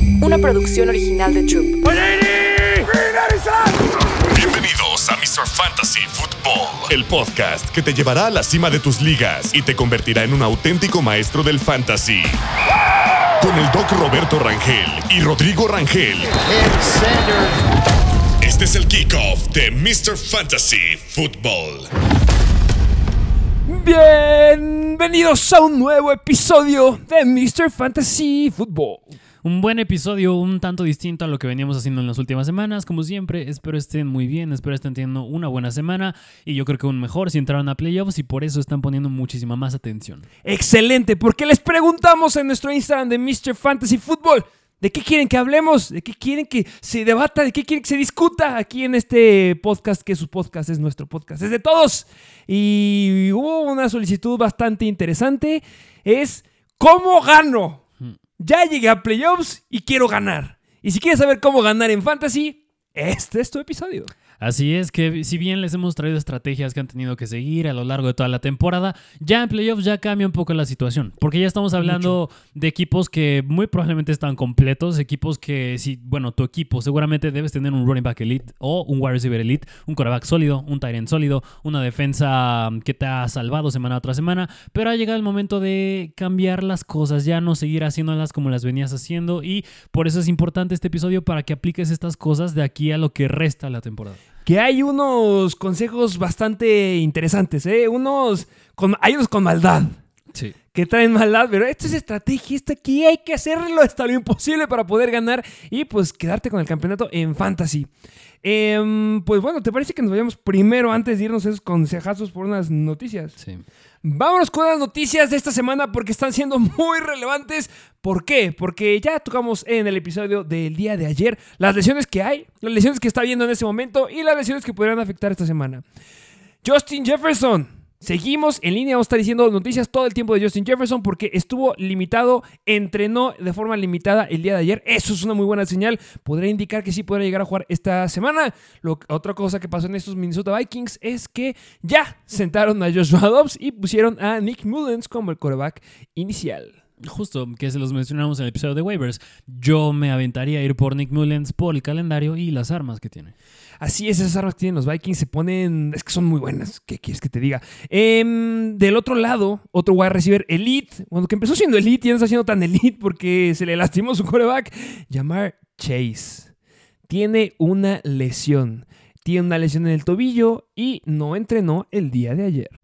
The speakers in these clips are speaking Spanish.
Una producción original de Troop. Bienvenidos a Mr. Fantasy Football, el podcast que te llevará a la cima de tus ligas y te convertirá en un auténtico maestro del fantasy. Con el doc Roberto Rangel y Rodrigo Rangel. Este es el kickoff de Mr. Fantasy Football. Bienvenidos a un nuevo episodio de Mr. Fantasy Football. Un buen episodio, un tanto distinto a lo que veníamos haciendo en las últimas semanas. Como siempre, espero estén muy bien, espero estén teniendo una buena semana y yo creo que aún mejor si entraron a playoffs y por eso están poniendo muchísima más atención. Excelente, porque les preguntamos en nuestro Instagram de Mr. Fantasy Football. ¿De qué quieren que hablemos? ¿De qué quieren que se debata? ¿De qué quieren que se discuta aquí en este podcast? Que su podcast es nuestro podcast, es de todos. Y hubo una solicitud bastante interesante. Es, ¿cómo gano? Ya llegué a playoffs y quiero ganar. Y si quieres saber cómo ganar en fantasy, este es tu episodio. Así es que si bien les hemos traído estrategias que han tenido que seguir a lo largo de toda la temporada, ya en playoffs ya cambia un poco la situación, porque ya estamos hablando de equipos que muy probablemente están completos, equipos que si, bueno, tu equipo seguramente debes tener un running back elite o un wide receiver elite, un quarterback sólido, un tight end sólido, una defensa que te ha salvado semana tras semana, pero ha llegado el momento de cambiar las cosas, ya no seguir haciéndolas como las venías haciendo y por eso es importante este episodio para que apliques estas cosas de aquí a lo que resta la temporada. Que hay unos consejos bastante interesantes, ¿eh? Unos con, hay unos con maldad. Sí. Que traen maldad, pero esto es estrategia, esto aquí hay que hacerlo hasta lo imposible para poder ganar y pues quedarte con el campeonato en fantasy. Em, pues bueno, ¿te parece que nos vayamos primero antes de irnos a esos consejazos por unas noticias? Sí. Vámonos con las noticias de esta semana porque están siendo muy relevantes. ¿Por qué? Porque ya tocamos en el episodio del día de ayer las lesiones que hay, las lesiones que está viendo en ese momento y las lesiones que podrían afectar esta semana. Justin Jefferson. Seguimos en línea, vamos a estar diciendo noticias todo el tiempo de Justin Jefferson porque estuvo limitado, entrenó de forma limitada el día de ayer. Eso es una muy buena señal. Podría indicar que sí podrá llegar a jugar esta semana. Lo- otra cosa que pasó en estos Minnesota Vikings es que ya sentaron a Joshua Dobbs y pusieron a Nick Mullens como el quarterback inicial. Justo, que se los mencionamos en el episodio de waivers. Yo me aventaría a ir por Nick Mullens por el calendario y las armas que tiene. Así es, esas armas que tienen los Vikings se ponen. Es que son muy buenas. ¿Qué quieres que te diga? Em, del otro lado, otro wide receiver elite. Bueno, que empezó siendo elite y no está siendo tan elite porque se le lastimó su quarterback. Llamar Chase. Tiene una lesión. Tiene una lesión en el tobillo y no entrenó el día de ayer.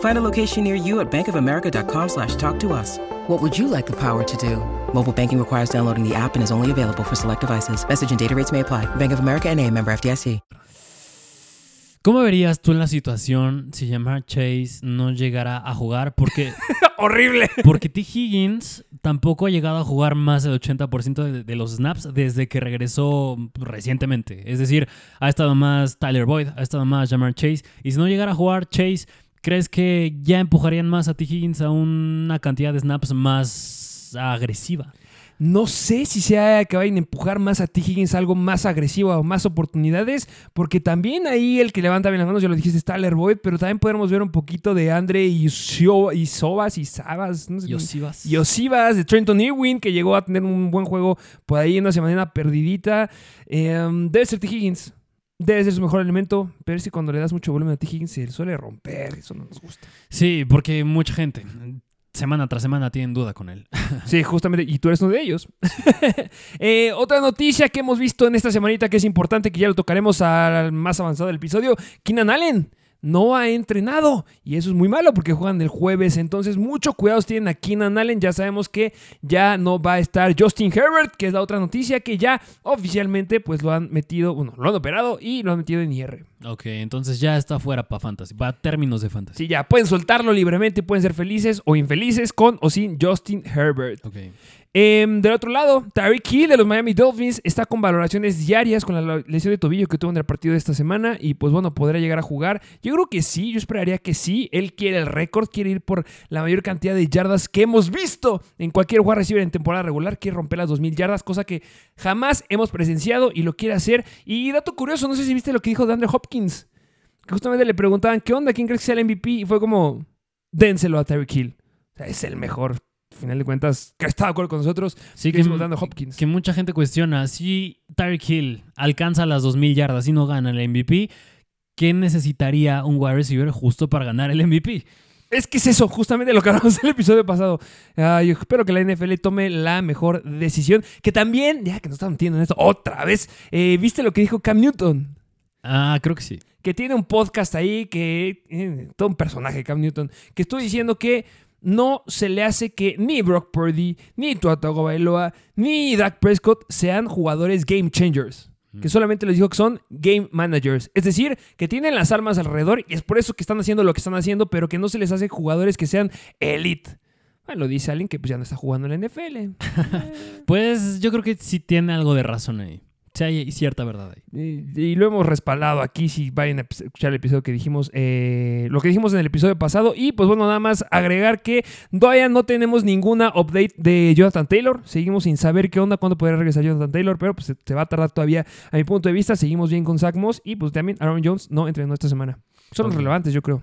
Find a location near you at bankofamerica.com slash talk to us. What would you like the power to do? Mobile banking requires downloading the app and is only available for select devices. Message and data rates may apply. Bank of America and a member FDIC. ¿Cómo verías tú en la situación si Jamar Chase no llegara a jugar? Porque, ¡Horrible! porque T. Higgins tampoco ha llegado a jugar más del 80% de, de los snaps desde que regresó recientemente. Es decir, ha estado más Tyler Boyd, ha estado más Jamar Chase. Y si no llegara a jugar Chase, ¿crees que ya empujarían más a T. Higgins a una cantidad de snaps más agresiva? No sé si sea que vayan a empujar más a T. Higgins a algo más agresivo o más oportunidades, porque también ahí el que levanta bien las manos, ya lo dijiste, es Tyler Boyd, pero también podemos ver un poquito de Andre y, Sio- y Sobas y Sabas, no sé Y cómo- Osivas. y Osivas, de Trenton Irwin, que llegó a tener un buen juego por ahí en una semana perdidita. Eh, debe ser T. Higgins. Debe ser su mejor elemento, pero es que cuando le das mucho volumen a T. Higgins se suele romper, eso no nos gusta. Sí, porque mucha gente, semana tras semana, tienen duda con él. Sí, justamente, y tú eres uno de ellos. Eh, otra noticia que hemos visto en esta semanita que es importante, que ya lo tocaremos al más avanzado del episodio, Keenan Allen. No ha entrenado. Y eso es muy malo porque juegan el jueves. Entonces, mucho cuidado tienen a Keenan Allen. Ya sabemos que ya no va a estar Justin Herbert, que es la otra noticia que ya oficialmente pues lo han metido, bueno, lo han operado y lo han metido en IR. Ok, entonces ya está fuera para Fantasy, para términos de Fantasy. Sí, ya pueden soltarlo libremente, pueden ser felices o infelices con o sin Justin Herbert. Ok. Em, del otro lado, Tyreek Hill de los Miami Dolphins está con valoraciones diarias con la lesión de tobillo que tuvo en el partido de esta semana y pues bueno, podrá llegar a jugar. Yo creo que sí, yo esperaría que sí. Él quiere el récord, quiere ir por la mayor cantidad de yardas que hemos visto en cualquier wide receiver en temporada regular, quiere romper las 2000 yardas, cosa que jamás hemos presenciado y lo quiere hacer. Y dato curioso, no sé si viste lo que dijo de Andrew Hopkins, que justamente le preguntaban, ¿qué onda? ¿Quién crees que sea el MVP? Y fue como, dénselo a Tyreek Hill. O sea, es el mejor final de cuentas, que está de acuerdo con nosotros, Sí, que es dando Hopkins. que mucha gente cuestiona, si Tyreek Hill alcanza las 2000 yardas y no gana el MVP, ¿qué necesitaría un wide receiver justo para ganar el MVP? Es que es eso, justamente lo que hablamos en el episodio pasado. Yo espero que la NFL tome la mejor decisión. Que también, ya que nos estamos metiendo en esto otra vez, eh, ¿viste lo que dijo Cam Newton? Ah, creo que sí. Que tiene un podcast ahí, que eh, todo un personaje, Cam Newton, que estuvo diciendo que no se le hace que ni Brock Purdy, ni Tua Tagovailoa, ni Dak Prescott sean jugadores game changers. Que solamente les dijo que son game managers. Es decir, que tienen las armas alrededor y es por eso que están haciendo lo que están haciendo, pero que no se les hace jugadores que sean elite. Bueno, lo dice alguien que pues, ya no está jugando en la NFL. Pues yo creo que sí tiene algo de razón ahí. Sí, hay cierta verdad ahí. Y, y lo hemos respaldado aquí, si vayan a escuchar el episodio que dijimos, eh, lo que dijimos en el episodio pasado. Y pues bueno, nada más agregar que todavía no tenemos ninguna update de Jonathan Taylor. Seguimos sin saber qué onda, cuándo podrá regresar Jonathan Taylor, pero pues se, se va a tardar todavía a mi punto de vista. Seguimos bien con Zach Moss y pues también Aaron Jones no entrenó esta semana. Son los relevantes, yo creo.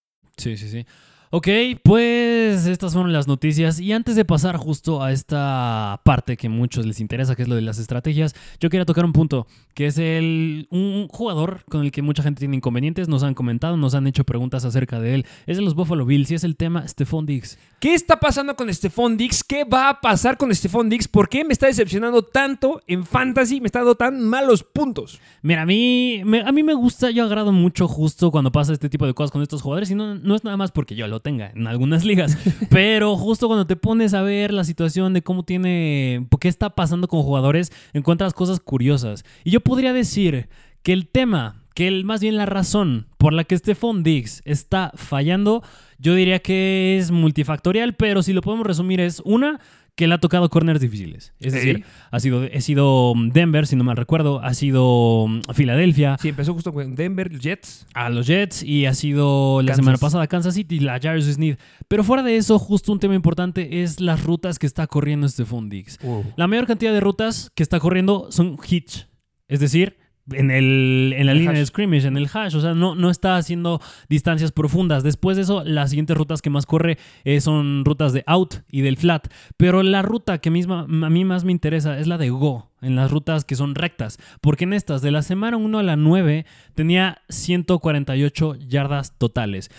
Sí, sí, sí. Ok, pues estas fueron las noticias y antes de pasar justo a esta parte que a muchos les interesa, que es lo de las estrategias, yo quería tocar un punto, que es el un jugador con el que mucha gente tiene inconvenientes, nos han comentado, nos han hecho preguntas acerca de él, es de los Buffalo Bills y es el tema Stephon Diggs. ¿Qué está pasando con Stephon Diggs? ¿Qué va a pasar con Stephon Diggs? ¿Por qué me está decepcionando tanto en fantasy? Me está dando tan malos puntos. Mira, a mí, me, a mí me gusta, yo agrado mucho justo cuando pasa este tipo de cosas con estos jugadores y no, no es nada más porque yo lo tenga en algunas ligas, pero justo cuando te pones a ver la situación de cómo tiene, qué está pasando con jugadores, encuentras cosas curiosas. Y yo podría decir que el tema, que el, más bien la razón por la que Stephon Diggs está fallando, yo diría que es multifactorial, pero si lo podemos resumir es una que le ha tocado corners difíciles. Es Sí. decir, ha sido, ha sido Denver, si no mal recuerdo, ha sido mm, Filadelfia, Sí, empezó justo con Denver, Jets. a los Jets y ha sido la Kansas. semana pasada Kansas City, la Jarvis Smith. Pero fuera de eso, justo un tema importante es las rutas que está corriendo Stephon Diggs. La mayor cantidad de rutas que está corriendo son hitch, es decir, en, el, en la El línea de hash. scrimmage, en el hash, o sea, no, no está haciendo distancias profundas. Después de eso, las siguientes rutas que más corre eh, son rutas de out y del flat. Pero la ruta que misma, a mí más me interesa es la de go, en las rutas que son rectas. Porque en estas, de la semana 1 a la 9, tenía 148 yardas totales.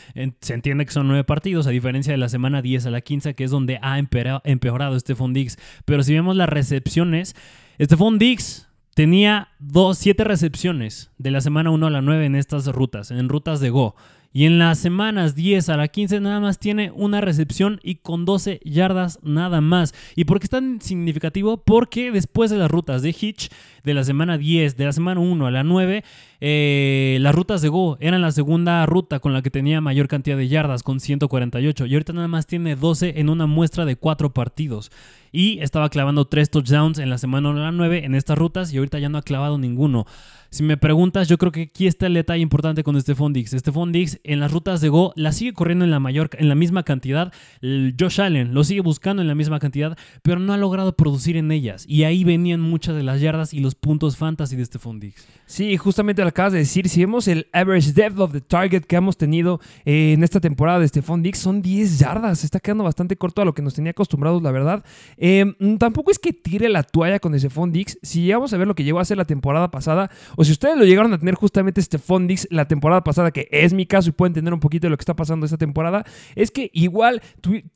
Se entiende que son 9 partidos, a diferencia de la semana 10 a la 15, que es donde ha empera- empeorado Stephon Diggs. Pero si vemos las recepciones, Stephon Diggs tenía 7 recepciones de la semana 1 a la 9 en estas rutas, en rutas de Go. Y en las semanas 10 a la 15 nada más tiene una recepción y con 12 yardas nada más. ¿Y por qué es tan significativo? Porque después de las rutas de Hitch, de la semana 10, de la semana 1 a la 9, eh, las rutas de Go eran la segunda ruta con la que tenía mayor cantidad de yardas, con 148. Y ahorita nada más tiene 12 en una muestra de 4 partidos. Y estaba clavando 3 touchdowns en la semana 1 a la 9 en estas rutas y ahorita ya no ha clavado ninguno. Si me preguntas, yo creo que aquí está el detalle importante con Stephon Diggs. Stephon Diggs en las rutas de Go la sigue corriendo en la mayor, en la misma cantidad. Josh Allen lo sigue buscando en la misma cantidad, pero no ha logrado producir en ellas. Y ahí venían muchas de las yardas y los puntos fantasy de Stephon Diggs. Sí, justamente lo acabas de decir. Si vemos el average depth of the target que hemos tenido eh, en esta temporada de Stephon Diggs, son 10 yardas. Está quedando bastante corto a lo que nos tenía acostumbrados, la verdad. Eh, tampoco es que tire la toalla con Stephon Diggs. Si llegamos a ver lo que llegó a hacer la temporada pasada, si ustedes lo llegaron a tener justamente este Fondix la temporada pasada, que es mi caso y pueden entender un poquito de lo que está pasando esta temporada, es que igual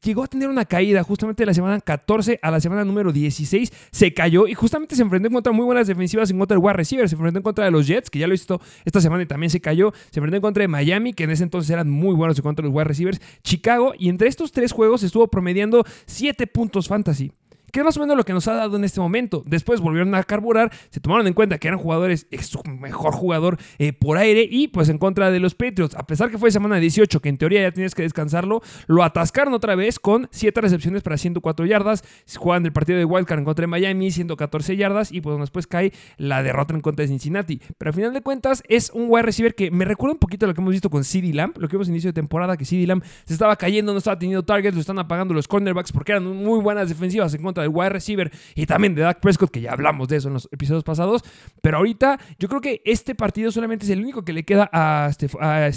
llegó a tener una caída justamente de la semana 14 a la semana número 16, se cayó y justamente se enfrentó contra muy buenas defensivas en contra del wide receiver, se enfrentó en contra de los Jets, que ya lo visto esta semana y también se cayó, se enfrentó en contra de Miami, que en ese entonces eran muy buenos en contra de los wide receivers, Chicago, y entre estos tres juegos estuvo promediando 7 puntos fantasy que es más o menos lo que nos ha dado en este momento. Después volvieron a carburar, se tomaron en cuenta que eran jugadores, es su mejor jugador eh, por aire y pues en contra de los Patriots. A pesar que fue semana 18, que en teoría ya tienes que descansarlo, lo atascaron otra vez con 7 recepciones para 104 yardas. Juegan el partido de Wildcard en contra de Miami, 114 yardas y pues después cae la derrota en contra de Cincinnati. Pero al final de cuentas es un wide receiver que me recuerda un poquito a lo que hemos visto con CD Lamb, lo que vimos inicio de temporada, que CD Lamb se estaba cayendo, no estaba teniendo targets, lo están apagando los cornerbacks porque eran muy buenas defensivas en contra del wide receiver y también de Dak Prescott, que ya hablamos de eso en los episodios pasados. Pero ahorita yo creo que este partido solamente es el único que le queda a,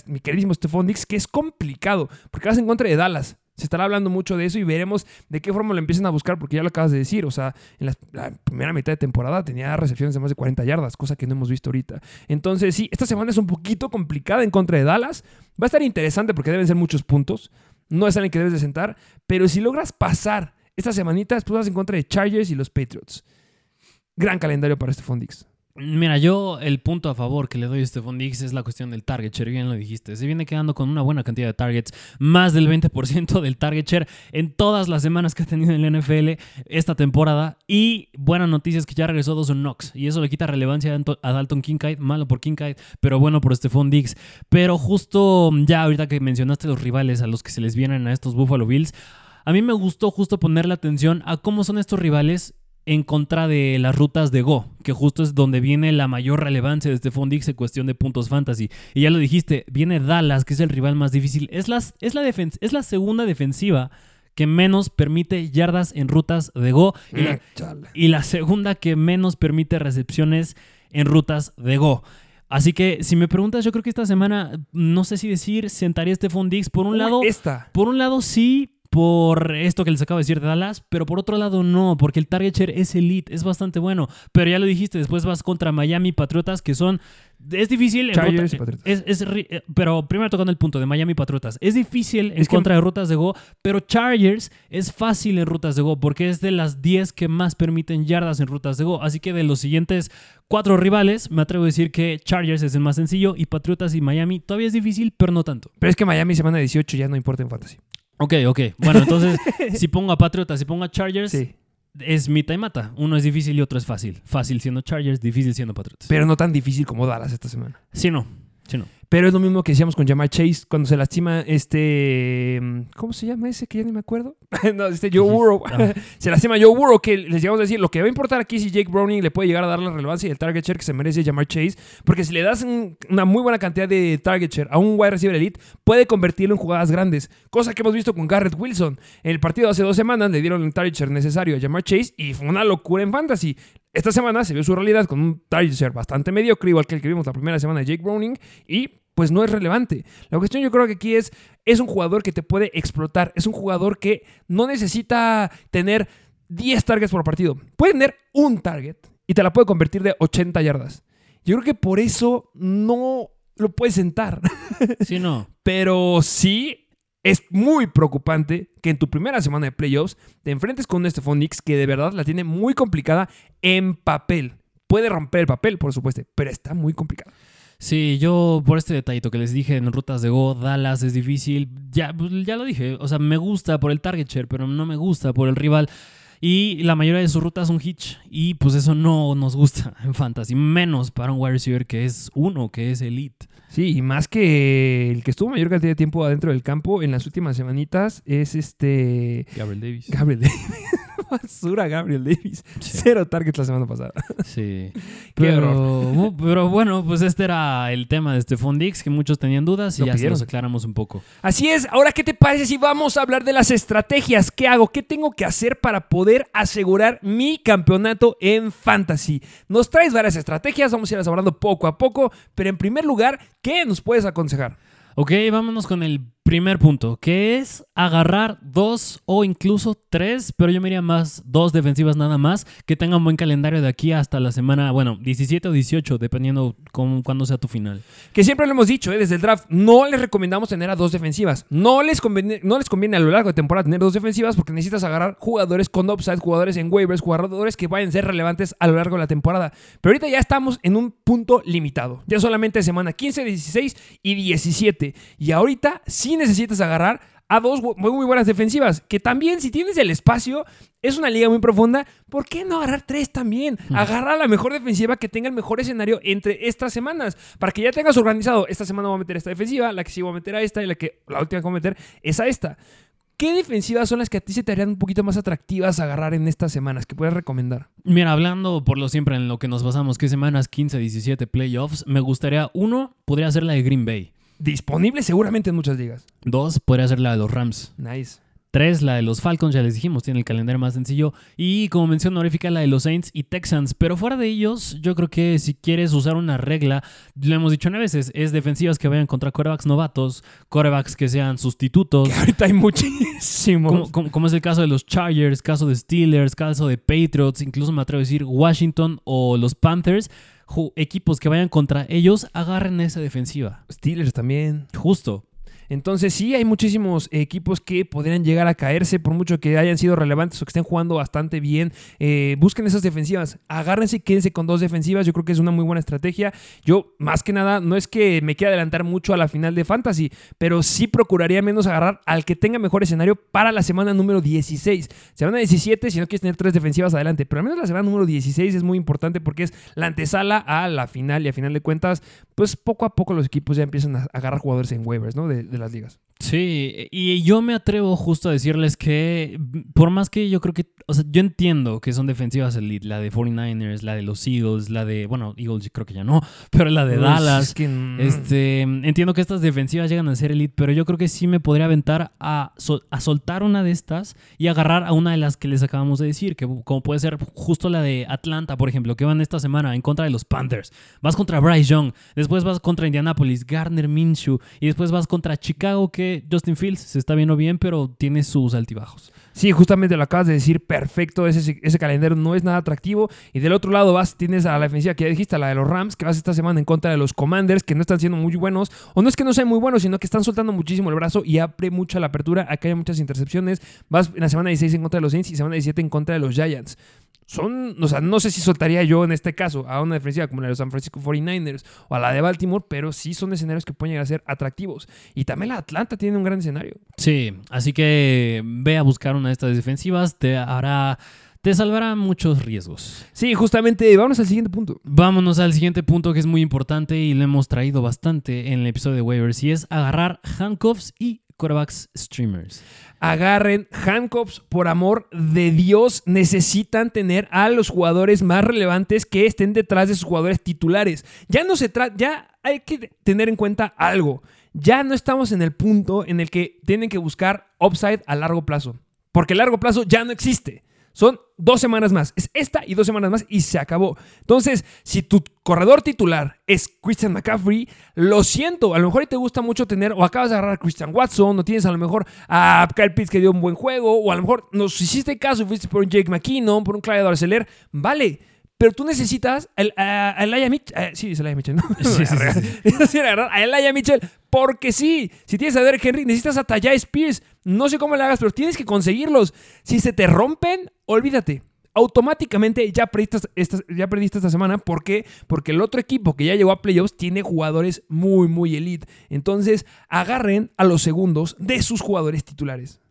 mi queridísimo Stephon Dix, que es complicado, porque vas en contra de Dallas. Se estará hablando mucho de eso y veremos de qué forma lo empiezan a buscar, porque ya lo acabas de decir. O sea, en la, la, primera mitad de temporada tenía recepciones de más de 40 yardas, cosa que no hemos visto ahorita. Entonces, sí, esta semana es un poquito complicada en contra de Dallas. Va a estar interesante porque deben ser muchos puntos. No es alguien que debes de sentar, pero si logras pasar esta semanita después vas en contra de Chargers y los Patriots. Gran calendario para este Fondix. Mira, yo el punto a favor que le doy a Stephon Diggs es la cuestión del target share, bien lo dijiste. Se viene quedando con una buena cantidad de targets, más del 20% del target share en todas las semanas que ha tenido en la NFL esta temporada. Y buena noticia es que ya regresó Dawson Knox y eso le quita relevancia a Dalton Kincaid, malo por Kincaid, pero bueno por Stephon Diggs. Pero justo ya ahorita que mencionaste los rivales a los que se les vienen a estos Buffalo Bills, a mí me gustó justo ponerle atención a cómo son estos rivales en contra de las rutas de Go, que justo es donde viene la mayor relevancia de este Fondix en cuestión de puntos fantasy. Y ya lo dijiste, viene Dallas, que es el rival más difícil. Es la, es la, es la segunda defensiva que menos permite yardas en rutas de Go y la, y la segunda que menos permite recepciones en rutas de Go. Así que si me preguntas, yo creo que esta semana, no sé si decir, sentaría este Fondix. Por un lado, esta. por un lado sí, por esto que les acabo de decir de Dallas, pero por otro lado no, porque el target share es elite, es bastante bueno. Pero ya lo dijiste, después vas contra Miami Patriotas, que son. Es difícil. Chargers es, es, eh, pero primero tocando el punto de Miami Patriotas. Es difícil en contra de rutas de Go, pero Chargers es fácil en rutas de Go, porque es de las 10 que más permiten yardas en rutas de Go. Así que de los siguientes cuatro rivales, me atrevo a decir que Chargers es el más sencillo y Patriotas y Miami todavía es difícil, pero no tanto. Pero es que Miami semana 18 ya no importa en fantasy. Ok, ok. Bueno, entonces, si pongo a Patriotas, si pongo a Chargers, es mitad y mata. Uno es difícil y otro es fácil. Fácil siendo Chargers, difícil siendo Patriotas. Pero no tan difícil como Dallas esta semana. Sí, no. Sí, no. Pero es lo mismo que decíamos con Jamar Chase cuando se lastima este. ¿Cómo se llama ese? Que ya ni me acuerdo. no, este Joe Burrow. se lastima Joe Burrow, que les llegamos a decir. Lo que va a importar aquí es si Jake Browning le puede llegar a dar la relevancia y el target share que se merece Jamar Chase. Porque si le das una muy buena cantidad de target share a un wide receiver elite, puede convertirlo en jugadas grandes. Cosa que hemos visto con Garrett Wilson. En el partido hace dos semanas le dieron el target share necesario a Jamar Chase y fue una locura en fantasy. Esta semana se vio su realidad con un target share bastante mediocre, igual que el que vimos la primera semana de Jake Browning. Y pues no es relevante. La cuestión yo creo que aquí es, es un jugador que te puede explotar, es un jugador que no necesita tener 10 targets por partido, puede tener un target y te la puede convertir de 80 yardas. Yo creo que por eso no lo puedes sentar. Sí, no. Pero sí es muy preocupante que en tu primera semana de playoffs te enfrentes con un Stephon que de verdad la tiene muy complicada en papel. Puede romper el papel, por supuesto, pero está muy complicado. Sí, yo por este detallito que les dije en rutas de Go, Dallas es difícil. Ya, pues, ya lo dije. O sea, me gusta por el target share, pero no me gusta por el rival. Y la mayoría de sus rutas son hitch. Y pues eso no nos gusta en fantasy. Menos para un wide receiver que es uno, que es elite. Sí, y más que el que estuvo mayor cantidad de tiempo adentro del campo en las últimas semanitas es este. Gabriel Davis. Gabriel Davis. basura Gabriel Davis. Cero targets la semana pasada. Sí. Pero, pero bueno, pues este era el tema de Stephon Dix, que muchos tenían dudas y Lo ya se los aclaramos un poco. Así es, ahora ¿qué te parece si vamos a hablar de las estrategias? ¿Qué hago? ¿Qué tengo que hacer para poder asegurar mi campeonato en fantasy? Nos traes varias estrategias, vamos a irlas hablando poco a poco, pero en primer lugar, ¿qué nos puedes aconsejar? Ok, vámonos con el primer punto, que es agarrar dos o incluso tres, pero yo me iría más dos defensivas nada más, que tengan buen calendario de aquí hasta la semana, bueno, 17 o 18, dependiendo con cuándo sea tu final. Que siempre lo hemos dicho, ¿eh? desde el draft, no les recomendamos tener a dos defensivas. No les, conviene, no les conviene a lo largo de temporada tener dos defensivas porque necesitas agarrar jugadores con upside, jugadores en waivers, jugadores que vayan a ser relevantes a lo largo de la temporada. Pero ahorita ya estamos en un punto limitado. Ya solamente semana 15, 16 y 17. Y ahorita sí necesitas agarrar a dos muy, muy buenas defensivas. Que también, si tienes el espacio, es una liga muy profunda. ¿Por qué no agarrar tres también? Agarra la mejor defensiva que tenga el mejor escenario entre estas semanas. Para que ya tengas organizado, esta semana voy a meter esta defensiva, la que sí voy a meter a esta y la que la última que voy a meter es a esta. ¿Qué defensivas son las que a ti se te harían un poquito más atractivas a agarrar en estas semanas que puedes recomendar? Mira, hablando por lo siempre en lo que nos basamos, que semanas 15, 17 playoffs, me gustaría, uno, podría ser la de Green Bay. Disponible seguramente en muchas ligas. Dos, podría ser la de los Rams. Nice. Tres, la de los Falcons, ya les dijimos, tiene el calendario más sencillo. Y como mención honorífica, la de los Saints y Texans. Pero fuera de ellos, yo creo que si quieres usar una regla, lo hemos dicho nueve veces, es defensivas que vayan contra corebacks novatos, corebacks que sean sustitutos. Que ahorita hay muchísimos. Como, como- como es el caso de los Chargers, caso de Steelers, caso de Patriots, incluso me atrevo a decir Washington o los Panthers, equipos que vayan contra ellos, agarren esa defensiva. Steelers también. Justo. Entonces sí, hay muchísimos equipos que podrían llegar a caerse por mucho que hayan sido relevantes o que estén jugando bastante bien. Eh, busquen esas defensivas, agárrense y quédense con dos defensivas. Yo creo que es una muy buena estrategia. Yo, más que nada, no es que me quiera adelantar mucho a la final de Fantasy, pero sí procuraría menos agarrar al que tenga mejor escenario para la semana número 16. Semana 17, si no quieres tener tres defensivas, adelante. Pero al menos la semana número 16 es muy importante porque es la antesala a la final y a final de cuentas, pues poco a poco los equipos ya empiezan a agarrar jugadores en waivers, ¿no? De, las ligas. Sí, y yo me atrevo justo a decirles que, por más que yo creo que, o sea, yo entiendo que son defensivas elite, la de 49ers, la de los Eagles, la de, bueno, Eagles creo que ya no, pero la de Uy, Dallas. es que, mm, Este, entiendo que estas defensivas llegan a ser elite, pero yo creo que sí me podría aventar a, sol- a soltar una de estas y agarrar a una de las que les acabamos de decir, que como puede ser justo la de Atlanta, por ejemplo, que van esta semana en contra de los Panthers. Vas contra Bryce Young, después vas contra Indianapolis, Gardner Minshew, y después vas contra Chicago, que Justin Fields se está viendo bien, pero tiene sus altibajos. Sí, justamente lo acabas de decir, perfecto, ese, ese calendario no es nada atractivo. Y del otro lado vas, tienes a la defensiva que ya dijiste, la de los Rams, que vas esta semana en contra de los Commanders, que no están siendo muy buenos, o no es que no sean muy buenos, sino que están soltando muchísimo el brazo y abre mucho la apertura, acá hay muchas intercepciones. Vas en la semana 16 en contra de los Saints y semana 17 en contra de los Giants. Son, o sea, no sé si soltaría yo en este caso a una defensiva como la de los San Francisco 49ers o a la de Baltimore, pero sí son escenarios que pueden llegar a ser atractivos. Y también la Atlanta tiene un gran escenario. Sí, así que ve a buscar una de estas defensivas, te hará, te salvará muchos riesgos. Sí, justamente, vámonos al siguiente punto. Vámonos al siguiente punto que es muy importante y lo hemos traído bastante en el episodio de waivers y es agarrar handcuffs y quarterbacks streamers. agarren handcuffs, por amor de Dios, necesitan tener a los jugadores más relevantes que estén detrás de sus jugadores titulares. Ya no se trata, ya hay que tener en cuenta algo. Ya no estamos en el punto en el que tienen que buscar upside a largo plazo, porque el largo plazo ya no existe. Son dos semanas más. Es esta y dos semanas más y se acabó. Entonces, si tu corredor titular es Christian McCaffrey, lo siento. A lo mejor te gusta mucho tener, o acabas de agarrar a Christian Watson, o tienes a lo mejor a Kyle Pitts que dio un buen juego, o a lo mejor nos hiciste caso fuiste por un Jake McKinnon, por un Clyde Arcelor. Vale. Pero tú necesitas el, a, a Elijah Mitchell. eh, sí, es Elijah Mitchell, ¿no? Sí, sí, sí. Necesitas a Elijah Mitchell porque sí. Si tienes a Derek Henry, necesitas a Tajay Spears. No sé cómo le hagas, pero tienes que conseguirlos. Si se te rompen, olvídate. Automáticamente ya perdiste, esta, ya perdiste esta semana. ¿Por qué? Porque el otro equipo que ya llegó a playoffs tiene jugadores muy, muy elite. Entonces, agarren a los segundos de sus jugadores titulares.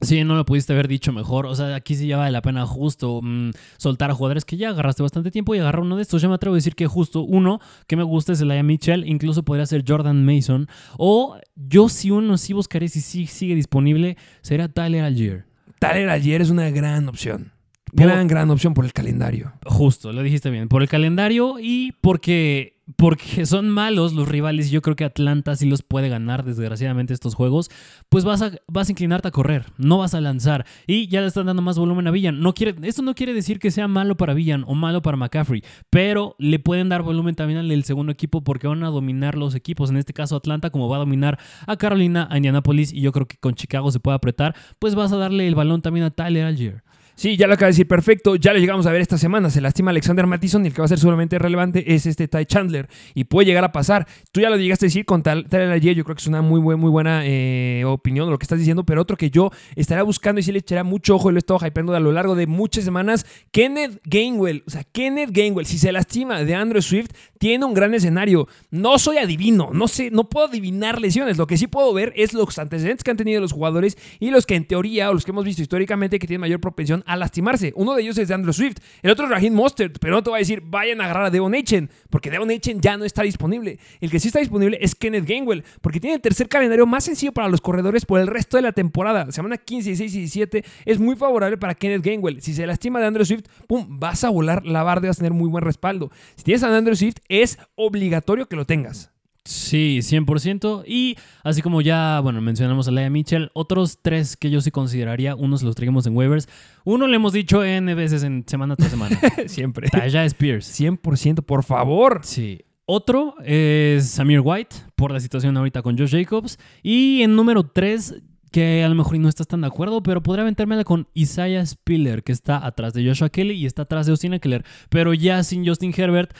Sí, no lo pudiste haber dicho mejor. O sea, aquí sí ya vale la pena justo mm, soltar a jugadores que ya agarraste bastante tiempo y agarrar uno de estos. Yo me atrevo a decir que justo uno que me gusta es el Aya Mitchell, incluso podría ser Jordan Mason. O yo si uno sí buscaré si sí sigue disponible, será Tyler Algier. Tyler ayer es una gran opción. Gran, gran opción por el calendario. Justo, lo dijiste bien. Por el calendario y porque, porque son malos los rivales. Yo creo que Atlanta sí los puede ganar, desgraciadamente, estos juegos. Pues vas a, vas a inclinarte a correr, no vas a lanzar. Y ya le están dando más volumen a Villan. No quiere, esto no quiere decir que sea malo para Villan o malo para McCaffrey, pero le pueden dar volumen también al segundo equipo porque van a dominar los equipos. En este caso, Atlanta, como va a dominar a Carolina, a Indianapolis y yo creo que con Chicago se puede apretar, pues vas a darle el balón también a Tyler Algier. Sí, ya lo acaba de decir perfecto. Ya lo llegamos a ver esta semana. Se lastima Alexander Mattison y el que va a ser solamente relevante es este Ty Chandler. Y puede llegar a pasar. Tú ya lo llegaste a decir con Tyler ayer. Yo creo que es una muy, muy buena eh, opinión de lo que estás diciendo. Pero otro que yo estaría buscando y sí le echaría mucho ojo y lo he estado hypeando a lo largo de muchas semanas. Kenneth Gainwell. O sea, Kenneth Gainwell. Si se lastima de Andrew Swift, tiene un gran escenario. No soy adivino. No sé, no puedo adivinar lesiones. Lo que sí puedo ver es los antecedentes que han tenido los jugadores y los que en teoría o los que hemos visto históricamente que tienen mayor propensión a lastimarse. Uno de ellos es de Andrew Swift, el otro es Raheem Mostert, pero no te voy a decir vayan a agarrar a Devon Achen, porque Devon Achen ya no está disponible. El que sí está disponible es Kenneth Gainwell, porque tiene el tercer calendario más sencillo para los corredores por el resto de la temporada. Semana 15, 16 y 17 es muy favorable para Kenneth Gainwell. Si se lastima de Andrew Swift, pum, vas a volar la barda y vas a tener muy buen respaldo. Si tienes a Andrew Swift, es obligatorio que lo tengas. Sí, 100%. Y así como ya, bueno, mencionamos a Leia Mitchell, otros tres que yo sí consideraría, unos los traemos en waivers. Uno le hemos dicho N veces en semana tras semana. Siempre. Taya Spears. 100%, por favor. Sí. Otro es Samir White, por la situación ahorita con Josh Jacobs. Y en número 3, que a lo mejor no estás tan de acuerdo, pero podría aventármela con Isaiah Spiller, que está atrás de Joshua Kelly y está atrás de Austin Eckler. Pero ya sin Justin Herbert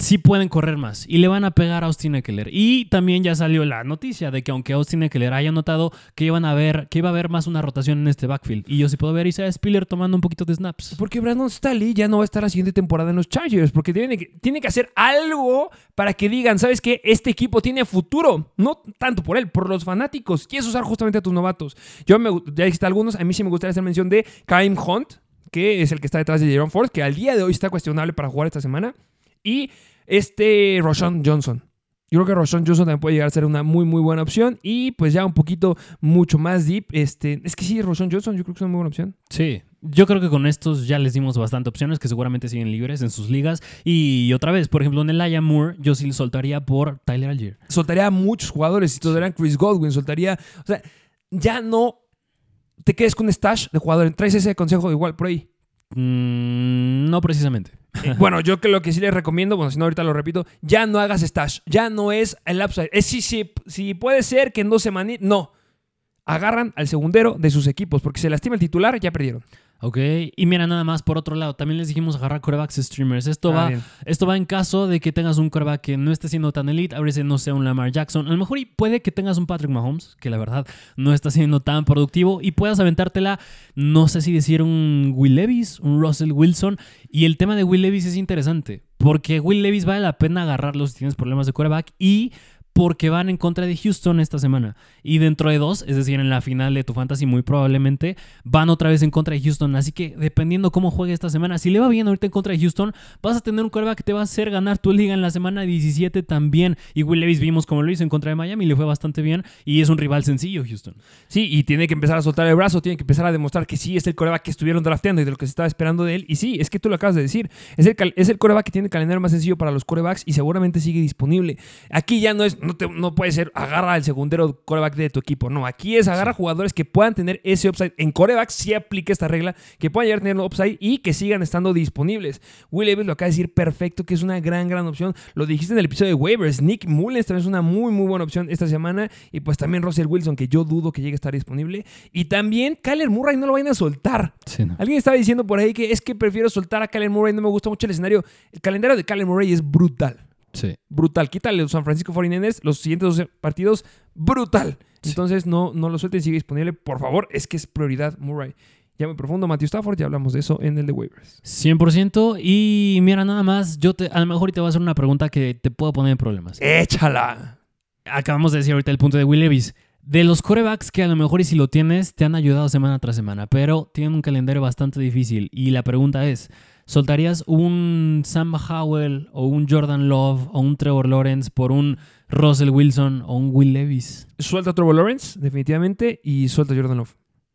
sí pueden correr más y le van a pegar a Austin Eckler. Y también ya salió la noticia de que aunque Austin Eckler haya notado que iban a ver, que iba a haber más una rotación en este backfield. Y yo sí puedo ver a Isaiah Spiller tomando un poquito de snaps. Porque Brandon Staley ya no va a estar la siguiente temporada en los Chargers, porque tiene que, tiene que hacer algo para que digan, ¿sabes qué? Este equipo tiene futuro. No tanto por él, por los fanáticos. Quieres usar justamente a tus novatos. Yo me, ya dijiste algunos, a mí sí me gustaría hacer mención de Kaim Hunt, que es el que está detrás de Jerome Ford, que al día de hoy está cuestionable para jugar esta semana. Y este Roshan Johnson. Yo creo que Roshan Johnson también puede llegar a ser una muy, muy buena opción. Y pues ya un poquito mucho más deep. Este, es que sí, Roshan Johnson, yo creo que es una muy buena opción. Sí, yo creo que con estos ya les dimos bastante opciones que seguramente siguen libres en sus ligas. Y otra vez, por ejemplo, en el Aya Moore, yo sí le soltaría por Tyler Algier. Soltaría a muchos jugadores. Si soltarían Chris Godwin, soltaría. O sea, ya no te quedes con un stash de jugadores. Traes ese consejo igual por ahí. Mm, no precisamente. Eh, bueno, yo que lo que sí les recomiendo, bueno, si no ahorita lo repito, ya no hagas stash, ya no es el upside. Es si, puede ser que en dos semanas, no. Agarran al segundero de sus equipos, porque se lastima el titular, ya perdieron. Ok, y mira nada más, por otro lado, también les dijimos agarrar corebacks streamers. Esto, Ah, va, bien. esto va en caso de que tengas un coreback que no esté siendo tan elite, a veces no sea un Lamar Jackson. A lo mejor y puede que tengas un Patrick Mahomes, que la verdad no está siendo tan productivo, y puedas aventártela, no sé si decir un Will Levis, un Russell Wilson. Y el tema de Will Levis es interesante, porque Will Levis vale la pena agarrarlo si tienes problemas de coreback y porque van en contra de Houston esta semana. Y dentro de dos, es decir, en la final de tu fantasy muy probablemente, van otra vez en contra de Houston. Así que dependiendo cómo juegue esta semana, si le va bien ahorita en contra de Houston, vas a tener un quarterback que te va a hacer ganar tu liga en la semana 17 también. Y Will Levis vimos cómo lo hizo en contra de Miami, le fue bastante bien. Y es un rival sencillo, Houston. Sí, y tiene que empezar a soltar el brazo, tiene que empezar a demostrar que sí es el coreback que estuvieron drafteando y de lo que se estaba esperando de él. Y sí, es que tú lo acabas de decir. Es el, es el coreback que tiene calendario más sencillo para los corebacks y seguramente sigue disponible. Aquí ya no es, no, te- no puede ser agarra al segundero coreback de tu equipo. No, aquí es agarra jugadores que puedan tener ese upside. En corebacks sí aplica esta regla, que puedan llegar a tener upside y que sigan estando disponibles. Will Levis lo acaba de decir perfecto, que es una gran, gran opción. Lo dijiste en el episodio de waivers. Nick Mullens también es una muy, muy buena opción esta semana. Y pues también Russell Wilson, que yo dudo que llegue a estar disponible. Y también Kyler Murray, no lo vayan a soltar. Sí, no. Alguien estaba diciendo por ahí que es que prefiero soltar a Kyler Murray, no me gusta mucho el escenario. El calendario de Kyler Murray es brutal. Sí. Brutal. Quítale los San Francisco 49ers, los siguientes 12 partidos, brutal. Entonces no, no lo suelten, sigue disponible. Por favor, es que es prioridad Murray. Ya muy profundo, Matthew Stafford, ya hablamos de eso en el de waivers. 100%. Y mira, nada más, yo te, a lo mejor te voy a hacer una pregunta que te puedo poner en problemas. ¡Échala! acabamos de decir ahorita el punto de Will Levis. De los corebacks que a lo mejor y si lo tienes, te han ayudado semana tras semana, pero tienen un calendario bastante difícil. Y la pregunta es, ¿soltarías un Sam Howell o un Jordan Love o un Trevor Lawrence por un Russell Wilson o un Will Levis? Suelta a Trevor Lawrence, definitivamente, y suelta a Jordan Love.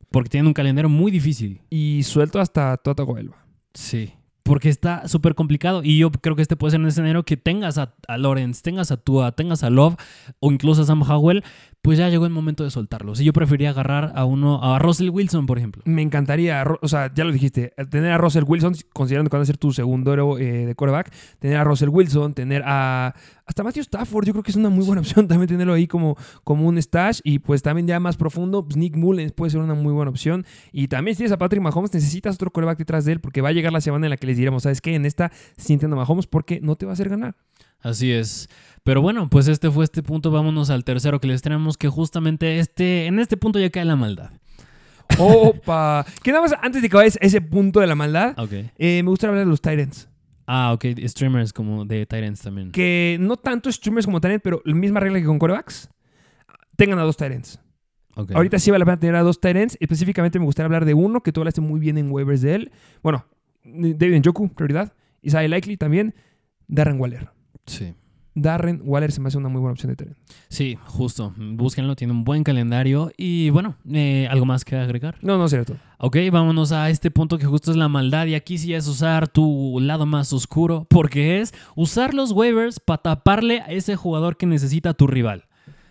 Porque tienen un calendario muy difícil. Y suelto hasta Tota Tagovailoa. Sí. Porque está súper complicado. Y yo creo que este puede ser un escenario que tengas a, a Lawrence, tengas a Tua, tengas a Love o incluso a Sam Howell. Pues ya llegó el momento de soltarlos. Y yo preferiría agarrar a uno, a Russell Wilson, por ejemplo. Me encantaría, o sea, ya lo dijiste, tener a Russell Wilson, considerando que van a ser tu segundo eh, de quarterback, tener a Russell Wilson, tener a hasta Matthew Stafford, yo creo que es una muy buena opción también tenerlo ahí como, como un stash y pues también ya más profundo, pues Nick Mullens puede ser una muy buena opción y también si tienes a Patrick Mahomes necesitas otro quarterback detrás de él porque va a llegar la semana en la que les diremos, ¿sabes qué? En esta sienten a Mahomes porque no te va a hacer ganar. Así es. Pero bueno, pues este fue este punto. Vámonos al tercero que les tenemos, que justamente este, en este punto ya cae la maldad. Opa, que nada más antes de que vayas a ese punto de la maldad, Ok. eh, me gustaría hablar de los Titans. Ah, ok. Streamers como de Titans también. que no tanto streamers como Tyrants, pero la misma regla que con corebacks, tengan a dos Tyrants. Ok. Ahorita sí vale la pena tener a dos Tyrants. Específicamente me gustaría hablar de uno que tú hablaste muy bien en waivers de él. Bueno, David Njoku, prioridad. Isaiah Likely también. Darren Waller. Sí. Darren Waller se me hace una muy buena opción de Tyrant. Sí, justo. Búsquenlo, tiene un buen calendario. Y bueno, eh, ¿algo más que agregar? No, no es cierto. Ok, vámonos a este punto que justo es la maldad. Y aquí sí es usar tu lado más oscuro, porque es usar los waivers para taparle a ese jugador que necesita tu rival.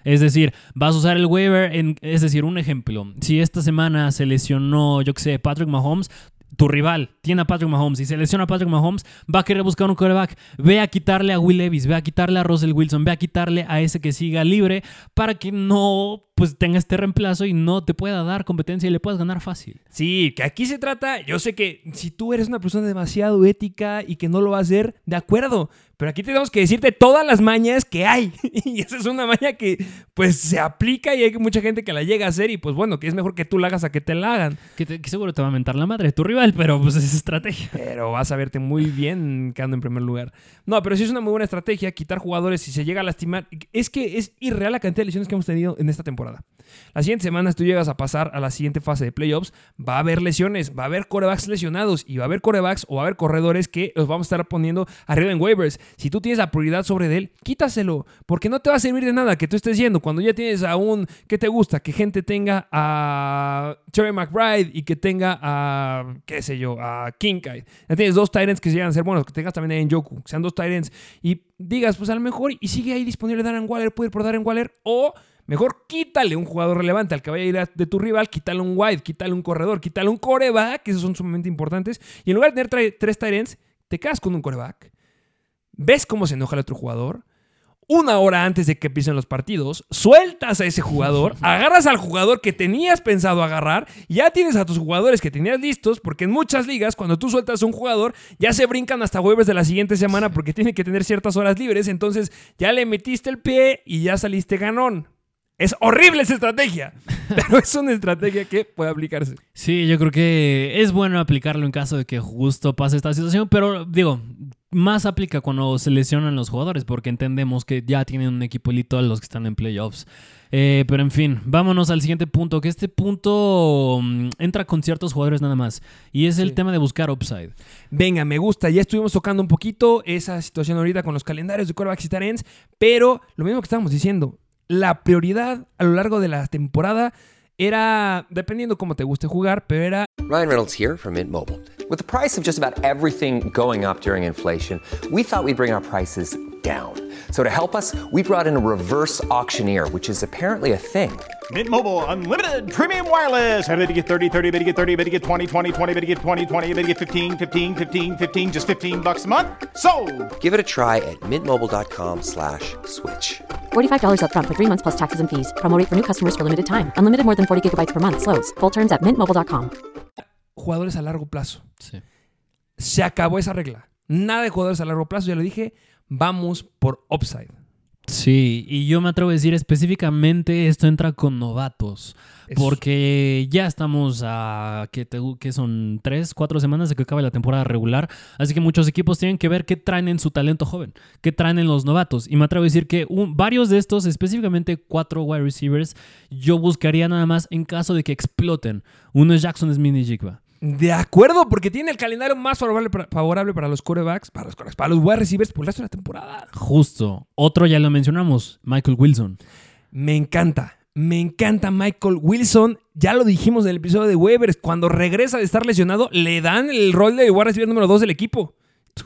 Es decir, vas a usar el waiver, en, es decir, un ejemplo. Si esta semana se lesionó, yo que sé, Patrick Mahomes, tu rival tiene a Patrick Mahomes y se a Patrick Mahomes, va a querer buscar un quarterback. Ve a quitarle a Will Levis, ve a quitarle a Russell Wilson, ve a quitarle a ese que siga libre para que no pues tenga este reemplazo y no te pueda dar competencia y le puedas ganar fácil. Sí, que aquí se trata, yo sé que si tú eres una persona demasiado ética y que no lo va a hacer, de acuerdo, pero aquí tenemos que decirte todas las mañas que hay. Y esa es una maña que pues se aplica y hay mucha gente que la llega a hacer y pues bueno, que es mejor que tú la hagas a que te la hagan. Que, te- que seguro te va a mentar la madre tu rival, pero pues es estrategia. Pero vas a verte muy bien quedando en primer lugar. No, pero sí es una muy buena estrategia quitar jugadores si se llega a lastimar. Es que es irreal la cantidad de lesiones que hemos tenido en esta temporada. Las siguientes semanas tú llegas a pasar a la siguiente fase de playoffs, va a haber lesiones, va a haber corebacks lesionados y va a haber corebacks o va a haber corredores que los vamos a estar poniendo arriba en waivers. Si tú tienes la prioridad sobre él, quítaselo, porque no te va a servir de nada que tú estés yendo cuando ya tienes a un que te gusta, que gente tenga a Cherry McBride y que tenga a, qué sé yo, a Kincaid. Ya tienes dos Tyrants que llegan a ser buenos, que tengas también a Njoku, que sean dos Tyrants y digas, pues a lo mejor y sigue ahí disponible Darren Waller, puede ir por Darren Waller o Mejor quítale un jugador relevante al que vaya a ir a- de tu rival, quítale un wide, quítale un corredor, quítale un coreback, que esos son sumamente importantes. Y en lugar de tener tres Tyrants, te quedas con un coreback. Ves cómo se enoja el otro jugador. Una hora antes de que empiecen los partidos, sueltas a ese jugador, agarras al jugador que tenías pensado agarrar, y ya tienes a tus jugadores que tenías listos, porque en muchas ligas, cuando tú sueltas a un jugador, ya se brincan hasta jueves de la siguiente semana porque tiene que tener ciertas horas libres, entonces ya le metiste el pie y ya saliste ganón. Es horrible esa estrategia, pero es una estrategia que puede aplicarse. Sí, yo creo que es bueno aplicarlo en caso de que justo pase esta situación, pero digo, más aplica cuando se lesionan los jugadores, porque entendemos que ya tienen un equipo elito a los que están en playoffs. Eh, pero en fin, vámonos al siguiente punto, que este punto mm, entra con ciertos jugadores nada más, y es el Sí. tema de buscar upside. Venga, me gusta. Ya estuvimos tocando un poquito esa situación ahorita con los calendarios de quarterbacks y ends, pero lo mismo que estábamos diciendo, la prioridad a lo largo de la temporada era, dependiendo cómo te guste jugar, pero era Ryan Reynolds here from Mint Mobile. With the price of just about everything going up during inflation, we thought we'd bring our prices down. So to help us, we brought in a reverse auctioneer, which is apparently a thing. Mint Mobile unlimited premium wireless. Ready to get 30, 30, bit to get 30, bit to get 20, 20, 20, bit to get 20, 20, bit to get 15, 15, 15, 15 just 15 bucks a month. So, Give it a try at mintmobile.com slash switch. $45 upfront for three months plus taxes and fees. Promo rate for new customers for limited time. Unlimited more than 40 gigabytes per month. Slows. Full terms at mintmobile.com. jugadores a largo plazo. Sí. Se acabó esa regla. Nada de jugadores a largo plazo, ya lo dije, vamos por upside. Sí, y yo me atrevo a decir específicamente esto entra con novatos. Eso. Porque ya estamos a, que, que son tres, cuatro semanas de que acabe la temporada regular. Así que muchos equipos tienen que ver qué traen en su talento joven, qué traen en los novatos. Y me atrevo a decir que un- varios de estos, específicamente cuatro wide receivers, yo buscaría nada más en caso de que exploten. Uno es Jackson Smith y Jigba. De acuerdo, porque tiene el calendario más favorable para, favorable para los quarterbacks, para los quarterbacks, para los wide receivers por el resto de la temporada. Justo. Otro ya lo mencionamos, Michael Wilson. Me encanta. Me encanta Michael Wilson. Ya lo dijimos en el episodio de Weber. Cuando regresa de estar lesionado, le dan el rol de wide receiver número 2 del equipo.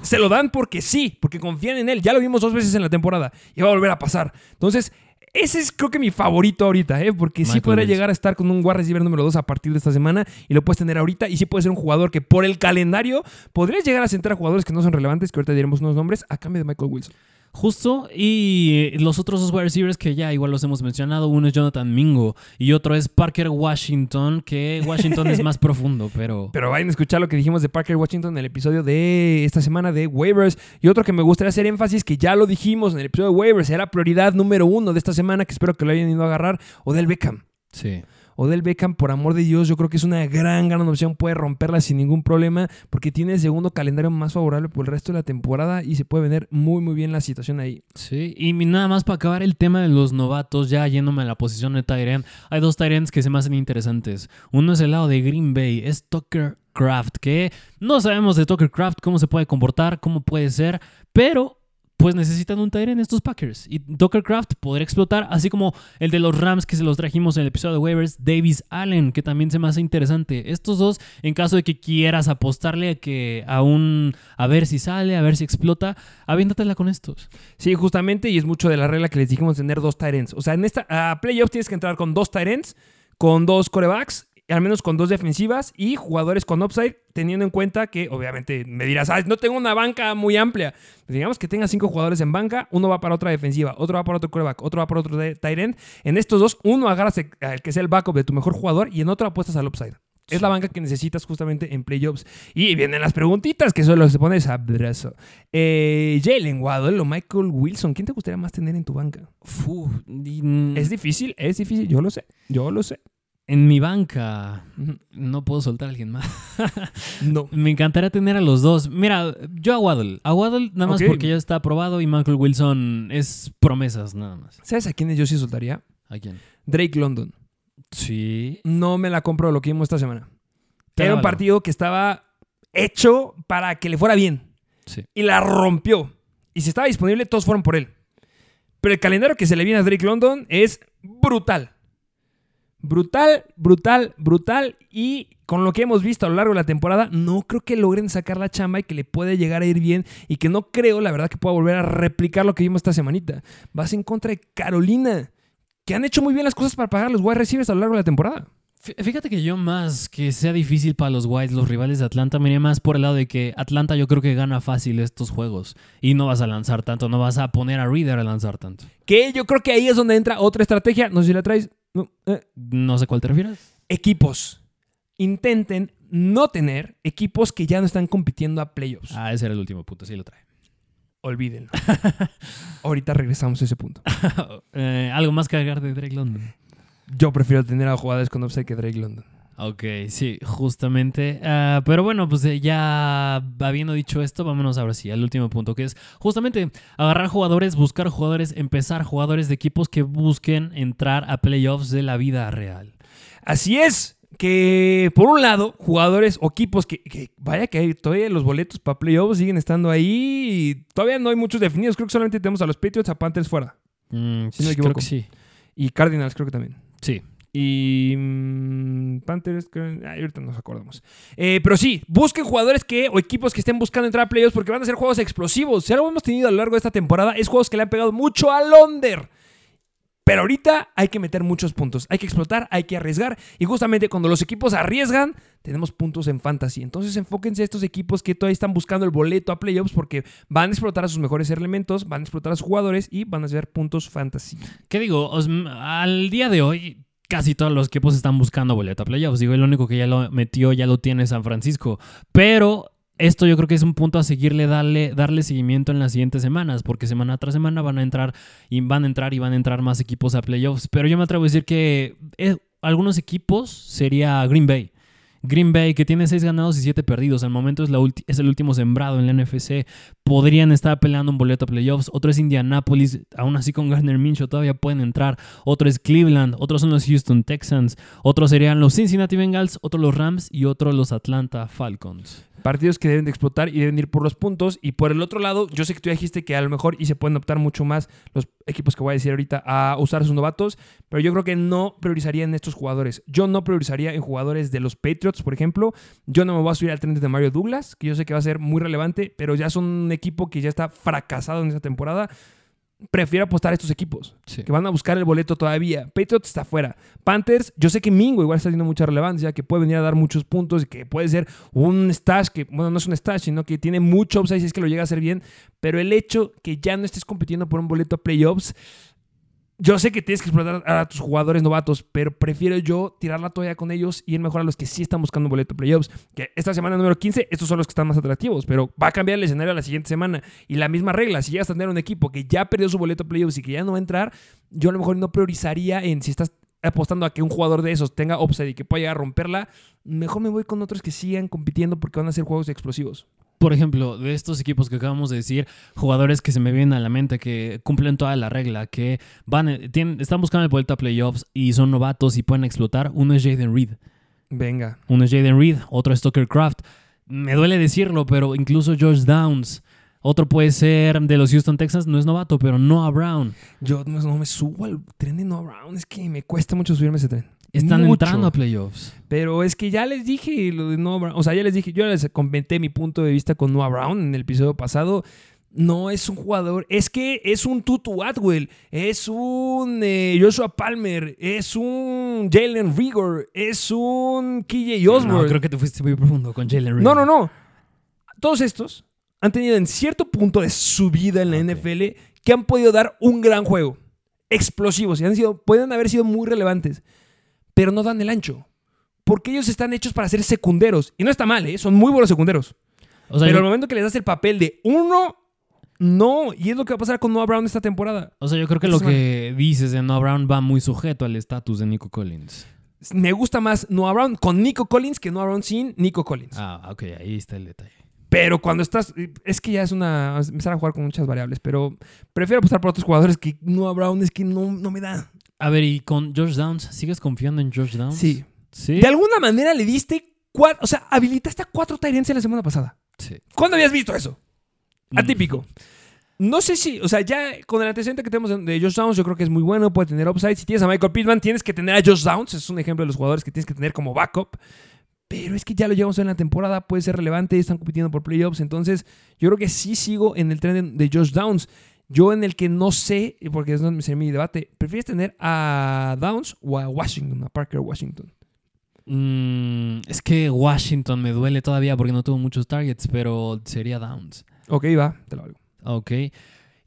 Se lo dan porque sí, porque confían en él. Ya lo vimos dos veces en la temporada y va a volver a pasar. Entonces, ese es creo que mi favorito ahorita, ¿eh? porque sí Wilson. llegar a estar con un wide receiver número 2 a partir de esta semana y lo puedes tener ahorita. Y sí puede ser un jugador que por el calendario podrías llegar a sentar a jugadores que no son relevantes, que ahorita diremos unos nombres, a cambio de Michael Wilson. Justo, y los otros dos wide receivers que ya igual los hemos mencionado, uno es Jonathan Mingo y otro es Parker Washington, que Washington es más profundo, pero... Pero vayan a escuchar lo que dijimos de Parker Washington en el episodio de esta semana de waivers. Y otro que me gustaría hacer énfasis, que ya lo dijimos en el episodio de waivers, era prioridad número uno de esta semana, que espero que lo hayan ido a agarrar, Odell Beckham. Sí. Odell Beckham, por amor de Dios, yo creo que es una gran, gran opción. Puede romperla sin ningún problema porque tiene el segundo calendario más favorable por el resto de la temporada y se puede vender muy, muy bien la situación ahí. Sí, y nada más para acabar el tema de los novatos, ya yéndome a la posición de Tyrant, hay dos Tyrants que se me hacen interesantes. Uno es el lado de Green Bay, es Tucker Craft, que no sabemos de Tucker Craft cómo se puede comportar, cómo puede ser, pero pues necesitan un Tyrant estos Packers. Y Tucker Craft explotar, así como el de los Rams que se los trajimos en el episodio de waivers, Davis Allen, que también se me hace interesante. Estos dos, en caso de que quieras apostarle a que a un a ver si sale, a ver si explota, aviéntatela con estos. Sí, justamente, y es mucho de la regla que les dijimos tener dos Tyrants. O sea, en esta a playoff tienes que entrar con dos Tyrants, con dos corebacks, al menos con dos defensivas y jugadores con upside, teniendo en cuenta que, obviamente, me dirás, "Ah, no tengo una banca muy amplia. Digamos que tenga cinco jugadores en banca, uno va para otra defensiva, otro va para otro coreback, otro va para otro tight end. En estos dos, uno agarras al que sea el backup de tu mejor jugador y en otro apuestas al upside. Es la banca que necesitas justamente en playoffs. Y vienen las preguntitas, que que se pone sabroso. Eh, Jalen Waddle o Michael Wilson, ¿quién te gustaría más tener en tu banca? Y, mm, Es difícil, es difícil, yo lo sé, yo lo sé. En mi banca no puedo soltar a alguien más. No. Me encantaría tener a los dos. Mira, yo a Waddle. A Waddle nada más porque ya está aprobado y Michael Wilson es promesas nada más. ¿Sabes a quiénes yo sí soltaría? ¿A quién? Drake London. Sí. No me la compro lo que vimos esta semana. Te Era un partido que estaba hecho para que le fuera bien. Sí. Y la rompió. Y si estaba disponible, todos fueron por él. Pero el calendario que se le viene a Drake London es brutal. Brutal, brutal, brutal. Y con lo que hemos visto a lo largo de la temporada, no creo que logren sacar la chamba y que le puede llegar a ir bien. Y que no creo, la verdad, que pueda volver a replicar lo que vimos esta semanita. Vas en contra de Carolina, que han hecho muy bien las cosas para pagar los wide receivers a lo largo de la temporada. Fí- Fíjate que yo más que sea difícil para los Whites, los rivales de Atlanta, me iría más por el lado de que Atlanta yo creo que gana fácil estos juegos. Y no vas a lanzar tanto, no vas a poner a Reader a lanzar tanto. Que yo creo que ahí es donde entra otra estrategia. No sé si la traes. No, eh. No sé cuál te refieres. Equipos. Intenten no tener equipos que ya no están compitiendo a playoffs. Ah, ese era el último punto, sí lo trae. Olvídenlo. Ahorita regresamos a ese punto. Eh, Algo más que agregar de Drake London. Yo prefiero tener a jugadores con upside que Drake London. Ok, sí, justamente. Ah, pero bueno, pues eh, ya habiendo dicho esto, vámonos ahora sí al último punto, que es justamente agarrar jugadores, buscar jugadores, empezar jugadores de equipos que busquen entrar a playoffs de la vida real. Así es. Que por un lado, jugadores o equipos que, que vaya que hay todavía los boletos para playoffs siguen estando ahí. Y todavía no hay muchos definidos. Creo que solamente tenemos a los Patriots, a Panthers fuera. Mm, Si no me creo equivoco. que sí. Y Cardinals creo que también. Sí. Y mm, Panthers, ay, ahorita nos acordamos. Eh, pero sí, busquen jugadores que o equipos que estén buscando entrar a playoffs porque van a ser juegos explosivos. Si algo hemos tenido a lo largo de esta temporada es juegos que le han pegado mucho al under. Pero ahorita hay que meter muchos puntos. Hay que explotar, hay que arriesgar. Y justamente cuando los equipos arriesgan, tenemos puntos en fantasy. Entonces enfóquense a estos equipos que todavía están buscando el boleto a playoffs porque van a explotar a sus mejores elementos, van a explotar a sus jugadores y van a hacer puntos fantasy. ¿Qué digo? Al día de hoy, casi todos los equipos están buscando boleto a playoffs. Digo, el único que ya lo metió ya lo tiene San Francisco. Pero esto yo creo que es un punto a seguirle, darle, darle seguimiento en las siguientes semanas, porque semana tras semana van a entrar y van a entrar y van a entrar más equipos a playoffs. Pero yo me atrevo a decir que eh, algunos equipos sería Green Bay. Green Bay, que tiene 6 ganados y 7 perdidos. Al momento es, la es el último sembrado en la NFC. Podrían estar peleando un boleto a playoffs. Otro es Indianapolis. Aún así con Gardner Minshew todavía pueden entrar. Otro es Cleveland. Otros son los Houston Texans. Otros serían los Cincinnati Bengals. Otro los Rams. Y otro los Atlanta Falcons. Partidos que deben de explotar y deben ir por los puntos. Y por el otro lado, yo sé que tú dijiste que a lo mejor y se pueden optar mucho más los equipos que voy a decir ahorita a usar a sus novatos, pero yo creo que no priorizaría en estos jugadores. Yo no priorizaría en jugadores de los Patriots, por ejemplo. Yo no me voy a subir al tren de Mario Douglas, que yo sé que va a ser muy relevante, pero ya son un equipo que ya está fracasado en esa temporada prefiero apostar a estos equipos Sí. que van a buscar el boleto todavía. Patriots está fuera. Panthers, yo sé que Mingo igual está teniendo mucha relevancia, que puede venir a dar muchos puntos y que puede ser un stash que, bueno, no es un stash, sino que tiene mucho upside si es que lo llega a hacer bien. Pero el hecho que ya no estés compitiendo por un boleto a playoffs, yo sé que tienes que explotar a tus jugadores novatos, pero prefiero yo tirar la toalla con ellos y ir mejor a los que sí están buscando boleto playoffs. Que esta semana número 15, estos son los que están más atractivos, pero va a cambiar el escenario la siguiente semana. Y la misma regla, si llegas a tener un equipo que ya perdió su boleto playoffs y que ya no va a entrar, yo a lo mejor no priorizaría en si estás apostando a que un jugador de esos tenga upside y que pueda llegar a romperla, mejor me voy con otros que sigan compitiendo porque van a ser juegos explosivos. Por ejemplo, de estos equipos que acabamos de decir, jugadores que se me vienen a la mente, que cumplen toda la regla, que van, eh, tienen, están buscando el vuelta a playoffs y son novatos y pueden explotar. Uno es Jaden Reed. Venga. Uno es Jaden Reed, otro es Tucker Craft. Me duele decirlo, pero incluso George Downs. Otro puede ser de los Houston Texans, no es novato, pero Noah Brown. Yo no, no me subo al tren de Noah Brown, es que me cuesta mucho subirme a ese tren. Están Mucho. entrando a playoffs. Pero es que ya les dije lo de Noah Brown. O sea, ya les dije, yo les comenté mi punto de vista con Noah Brown en el episodio pasado. No es un jugador, es que es un Tutu Atwell, es un eh, Joshua Palmer, es un Jalen Rigor, es un KJ Osborne. No, creo que te fuiste muy profundo con Jalen Reed. No, no, no. Todos estos han tenido en cierto punto de su vida en la. NFL que han podido dar un gran juego. Explosivos. Y han sido, pueden haber sido muy relevantes. Pero no dan el ancho. Porque ellos están hechos para ser secunderos. Y no está mal, ¿eh? Son muy buenos secunderos. O sea, pero yo, al momento que les das el papel de uno, no. Y es lo que va a pasar con Noah Brown esta temporada. o sea, yo creo que lo que dices de Noah Brown va muy sujeto al estatus de Nico Collins. Me gusta más Noah Brown con Nico Collins que Noah Brown sin Nico Collins. Ah, ok, ahí está el detalle. Pero cuando estás. Es que ya es una. Empezar a jugar con muchas variables. Pero prefiero apostar por otros jugadores que Noah Brown es que no, no me da. A ver, y con George Downs, ¿sigues confiando en George Downs? Sí. Sí. De alguna manera le diste. Cuatro, o sea, habilitaste a cuatro Tyrants la semana pasada. Sí. ¿Cuándo habías visto eso? Mm. Atípico. No sé si, o sea, ya con el antecedente que tenemos de Josh Downs, yo creo que es muy bueno, puede tener upside. Si tienes a Michael Pittman, tienes que tener a Josh Downs. Es un ejemplo de los jugadores que tienes que tener como backup. Pero es que ya lo llevamos en la temporada, puede ser relevante, están compitiendo por playoffs. Entonces, yo creo que sí sigo en el tren de, Josh Downs. Yo en el que no sé, porque es donde sería mi debate, ¿prefieres tener a Downs o a Washington, a Parker Washington? Mm, es que Washington me duele todavía porque no tuvo muchos targets, pero sería Downs. Ok, va, te lo hago. Ok.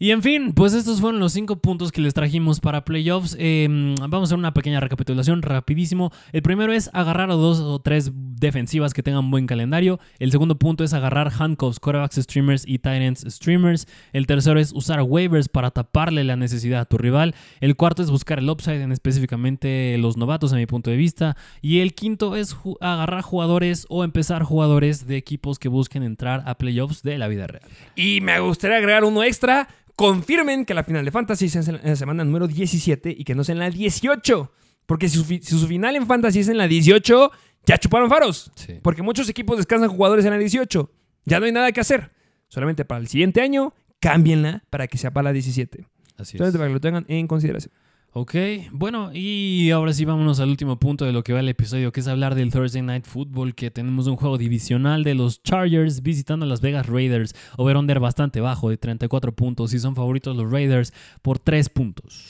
Y en fin, pues estos fueron los cinco puntos que les trajimos para playoffs. Eh, vamos a hacer una pequeña recapitulación rapidísimo. El primero es agarrar a dos o tres defensivas que tengan buen calendario. El segundo punto es agarrar handcuffs, quarterbacks streamers y tight ends streamers. El tercero es usar waivers para taparle la necesidad a tu rival. El cuarto es buscar el upside en específicamente los novatos a mi punto de vista. Y el quinto es agarrar jugadores o empezar jugadores de equipos que busquen entrar a playoffs de la vida real. Y me gustaría agregar uno extra. Confirmen que la final de Fantasy es en la semana número 17 y que no es en la 18. Porque si su, fi- si su final en Fantasy es en la 18, ya chuparon faros. Sí. Porque muchos equipos descansan jugadores en la 18. Ya no hay nada que hacer. Solamente para el siguiente año, cámbienla para que sea para la 17. Así es. Solamente para que lo tengan en consideración. Ok, bueno, y ahora sí vámonos al último punto de lo que va el episodio, que es hablar del Thursday Night Football, que tenemos un juego divisional de los Chargers visitando a Las Vegas Raiders, over-under bastante bajo de 34 puntos, y son favoritos los Raiders por 3 puntos.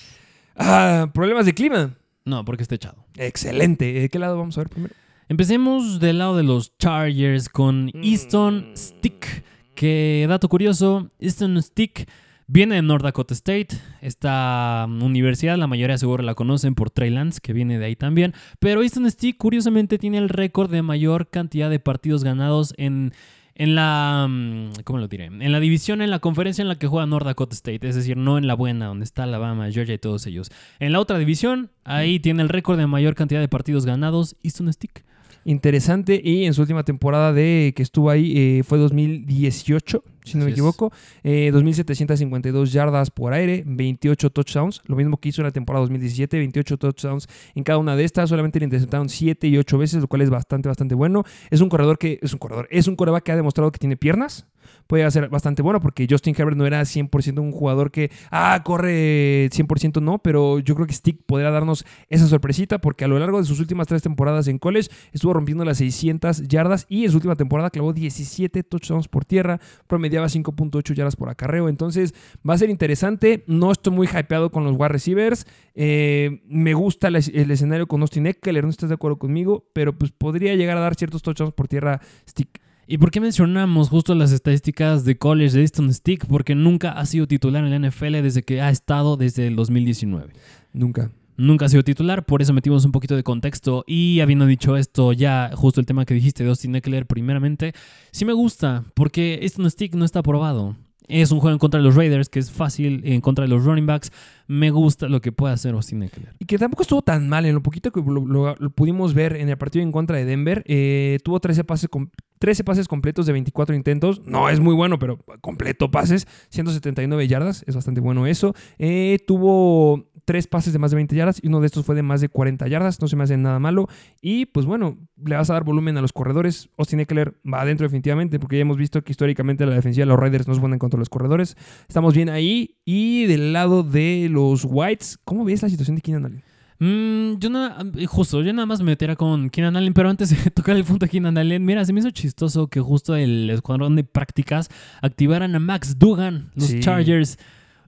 Ah, problemas de clima. No, porque está echado. Excelente. ¿De qué lado vamos a ver primero? Empecemos del lado de los Chargers con Easton Stick, que dato curioso, Easton Stick viene de North Dakota State, esta mm, universidad la mayoría seguro la conocen por Trey Lance, que viene de ahí también, pero Easton Stick curiosamente tiene el récord de mayor cantidad de partidos ganados en... En la. mm, ¿Cómo lo diré? En la división, en la conferencia en la que juega North Dakota State. Es decir, no en la buena, donde está Alabama, Georgia y todos ellos. En la otra división, ahí tiene el récord de mayor cantidad de partidos ganados, Easton Stick. Interesante. Y en su última temporada de que estuvo ahí eh, fue 2018. si no me Así equivoco. Eh, 2.752 yardas por aire, 28 touchdowns. Lo mismo que hizo en la temporada 2017, 28 touchdowns en cada una de estas. Solamente le interceptaron 7 y 8 veces, lo cual es bastante, bastante bueno. Es un corredor que, es un corredor, es un coreback que ha demostrado que tiene piernas. Puede ser bastante bueno porque Justin Herbert no era 100% un jugador que, ah, corre 100% no, pero yo creo que Stick podrá darnos esa sorpresita porque a lo largo de sus últimas tres temporadas en college estuvo rompiendo las 600 yardas y en su última temporada clavó 17 touchdowns por tierra, promediaba 5.8 yardas por acarreo. Entonces va a ser interesante. No estoy muy hypeado con los wide receivers. Eh, me gusta el, escenario con Austin Eckler, no estás de acuerdo conmigo, pero pues podría llegar a dar ciertos touchdowns por tierra Stick. ¿Y por qué mencionamos justo las estadísticas de college de Easton Stick? Porque nunca ha sido titular en la NFL desde que ha estado desde el 2019. Nunca. Nunca ha sido titular, por eso metimos un poquito de contexto. Y habiendo dicho esto, ya justo el tema que dijiste de Austin Eckler, primeramente, sí me gusta, porque Easton Stick no está aprobado. Es un juego en contra de los Raiders, que es fácil, en contra de los running backs. Me gusta lo que puede hacer Austin Eckler. Y que tampoco estuvo tan mal en lo poquito que lo, pudimos ver en el partido en contra de Denver. Eh, tuvo 13 pases, com- 13 pases completos de 24 intentos. No es muy bueno, pero completo pases. 179 yardas. Es bastante bueno eso. Eh, tuvo tres pases de más de 20 yardas y uno de estos fue de más de 40 yardas. No se me hace nada malo. Y pues bueno, le vas a dar volumen a los corredores. Austin Eckler va adentro definitivamente porque ya hemos visto que históricamente la defensiva de los Raiders no es buena en contra de los corredores. Estamos bien ahí. Y del lado de los Whites, ¿cómo ves la situación de Keenan Allen? Mm, yo nada, justo, yo nada más me metiera con Keenan Allen, pero antes de tocar el punto de Keenan Allen, mira, se me hizo chistoso que justo el escuadrón de prácticas activaran a Max Dugan, los Sí. Chargers,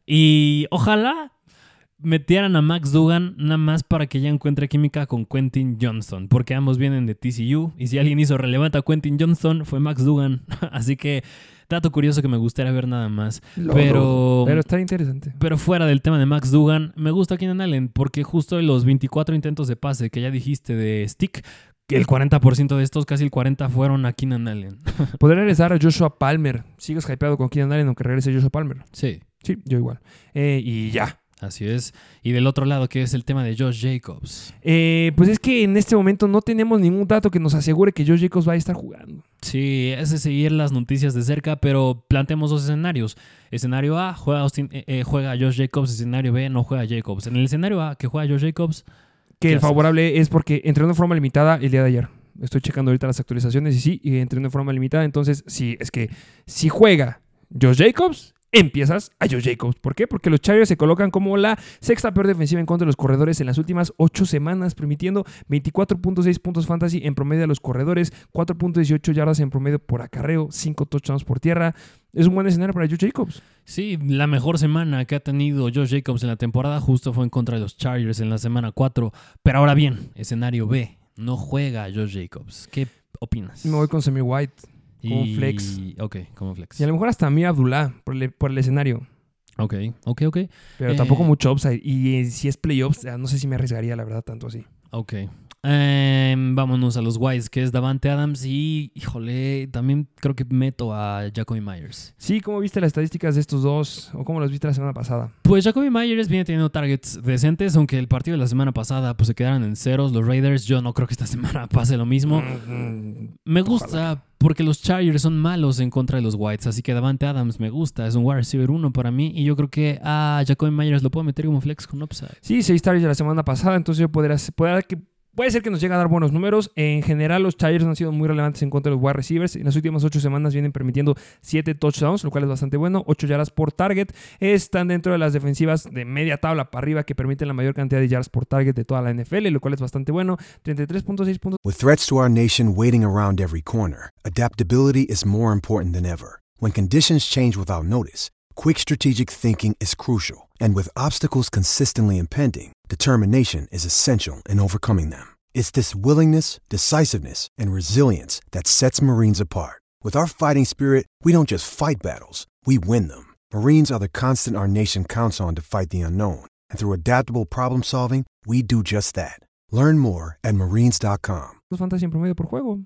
y ojalá metieran a Max Dugan nada más para que ya encuentre química con Quentin Johnston, porque ambos vienen de TCU, y si alguien hizo relevante a Quentin Johnston fue Max Dugan, así que dato curioso que me gustaría ver nada más, pero... Pero está interesante. Pero fuera del tema de Max Dugan, me gusta Keenan Allen porque justo de los 24 intentos de pase que ya dijiste de Stick, que el 40% de estos, casi el 40% fueron a Keenan Allen. Podría regresar a Joshua Palmer. ¿Sigues hypeado con Keenan Allen aunque regrese Joshua Palmer? Sí, Sí, yo igual. Eh, y ya. Así es. Y del otro lado, que es el tema de Josh Jacobs. Eh, pues es que en este momento no tenemos ningún dato que nos asegure que Josh Jacobs va a estar jugando. Sí, es de seguir las noticias de cerca, pero planteemos dos escenarios. Escenario A, juega, Austin, eh, eh, juega Josh Jacobs. Escenario B, no juega Jacobs. En el escenario A, que juega Josh Jacobs, Que ¿Qué el haces? favorable es porque entrenó de forma limitada el día de ayer. Estoy checando ahorita las actualizaciones y sí, entrenó de forma limitada. Entonces, sí, es que si juega Josh Jacobs, empiezas a Josh Jacobs. ¿Por qué? Porque los Chargers se colocan como la sexta peor defensiva en contra de los corredores en las últimas ocho semanas, permitiendo 24.6 puntos fantasy en promedio a los corredores, 4.18 yardas en promedio por acarreo, 5 touchdowns por tierra. Es un buen escenario para Josh Jacobs. Sí, la mejor semana que ha tenido Josh Jacobs en la temporada justo fue en contra de los Chargers en la semana 4. Pero ahora bien, escenario B, no juega Josh Jacobs. ¿Qué opinas? Me voy con Semi White. Como Y- flex. Ok, como flex. Y a lo mejor hasta Amir Abdullah por el, por el escenario. Ok, ok, ok. Pero Eh. tampoco mucho upside. Y eh, si es playoffs, ya no sé si me arriesgaría, la verdad, tanto así. Ok. Em, vámonos a los Wise, que es Davante Adams y, híjole, también creo que meto a Jacoby Myers. Sí, ¿cómo viste las estadísticas de estos dos? ¿O cómo las viste la semana pasada? Pues Jacoby Myers viene teniendo targets decentes, aunque el partido de la semana pasada pues se quedaron en ceros los Raiders. Yo no creo que esta semana pase lo mismo. Mm, Me gusta porque los Chargers son malos en contra de los Whites, así que Davante Adams me gusta, es un wide receiver uno para mí y yo creo que a Jacoby Myers lo puedo meter como flex con upside. Sí, seis targets de la semana pasada, entonces yo podría, puede, que, puede ser que nos llegue a dar buenos números. En general, los Chargers han sido muy relevantes en contra de los wide receivers. En las últimas ocho semanas vienen permitiendo siete touchdowns, lo cual es bastante bueno. Ocho yardas por target. Están dentro de las defensivas de media tabla para arriba que permiten la mayor cantidad de yardas por target de toda la NFL, lo cual es bastante bueno. 33.6 puntos With threats to our nation waiting around every corner, adaptability is more important than ever. When conditions change without notice, quick strategic thinking is crucial. And with obstacles consistently impending, determination is essential in overcoming them. It's this willingness, decisiveness, and resilience that sets Marines apart. With our fighting spirit, we don't just fight battles, we win them. Marines are the constant our nation counts on to fight the unknown. And through adaptable problem solving, we do just that. Learn more at marines.com. fantasy en promedio por juego.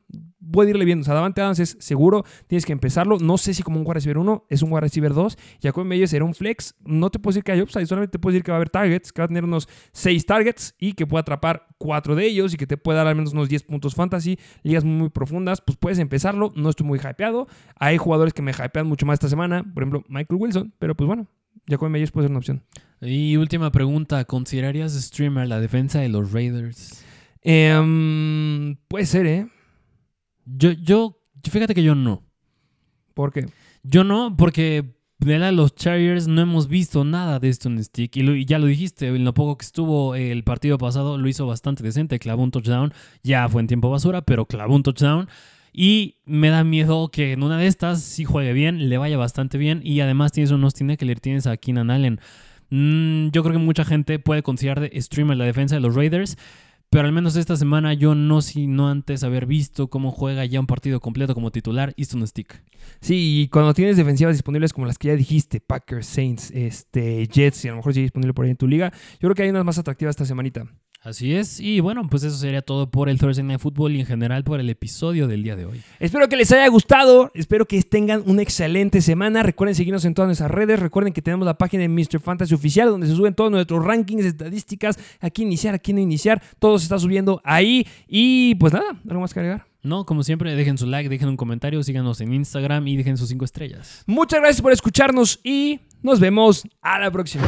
Puede irle bien. O sea, Davante Adams es seguro, tienes que empezarlo. No sé si como un wide receiver 1, es un wide receiver 2. Jacob Meyers será un flex. No te puedo decir que hay upside, solamente te puedo decir que va a haber targets, que va a tener unos 6 targets y que pueda atrapar 4 de ellos y que te pueda dar al menos unos 10 puntos fantasy. Ligas muy profundas, pues puedes empezarlo. No estoy muy hypeado. Hay jugadores que me hypean mucho más esta semana, por ejemplo, Michael Wilson, pero pues bueno, Jacob Meyers puede ser una opción. Y última pregunta, ¿considerarías streamer la defensa de los Raiders? Em, puede ser, ¿eh? Yo, yo, fíjate que yo no. ¿Por qué? Yo no, porque de los Chargers no hemos visto nada de esto en Stick. Y, ya lo dijiste, en lo poco que estuvo el partido pasado lo hizo bastante decente. Clavó un touchdown. Ya fue en tiempo basura, pero clavó un touchdown. Y me da miedo que en una de estas, si juegue bien, le vaya bastante bien. Y además tienes unos tiene que le tienes a Keenan Allen. Mm, yo creo que mucha gente puede considerar de streamer la defensa de los Raiders. Pero al menos esta semana yo no, si no antes haber visto cómo juega ya un partido completo como titular Easton Stick. Sí, y cuando tienes defensivas disponibles como las que ya dijiste, Packers, Saints, este, Jets, y a lo mejor sigue disponible por ahí en tu liga, yo creo que hay unas más atractivas esta semanita. Así es, y bueno, pues eso sería todo por el Thursday Night Football y en general por el episodio del día de hoy. Espero que les haya gustado, espero que tengan una excelente semana. Recuerden seguirnos en todas nuestras redes, recuerden que tenemos la página de Mr. Fantasy Oficial donde se suben todos nuestros rankings, estadísticas, aquí iniciar, aquí no iniciar, todo se está subiendo ahí y pues nada, algo más que agregar. No, como siempre, dejen su like, dejen un comentario, síganos en Instagram y dejen sus cinco estrellas. Muchas gracias por escucharnos y nos vemos a la próxima.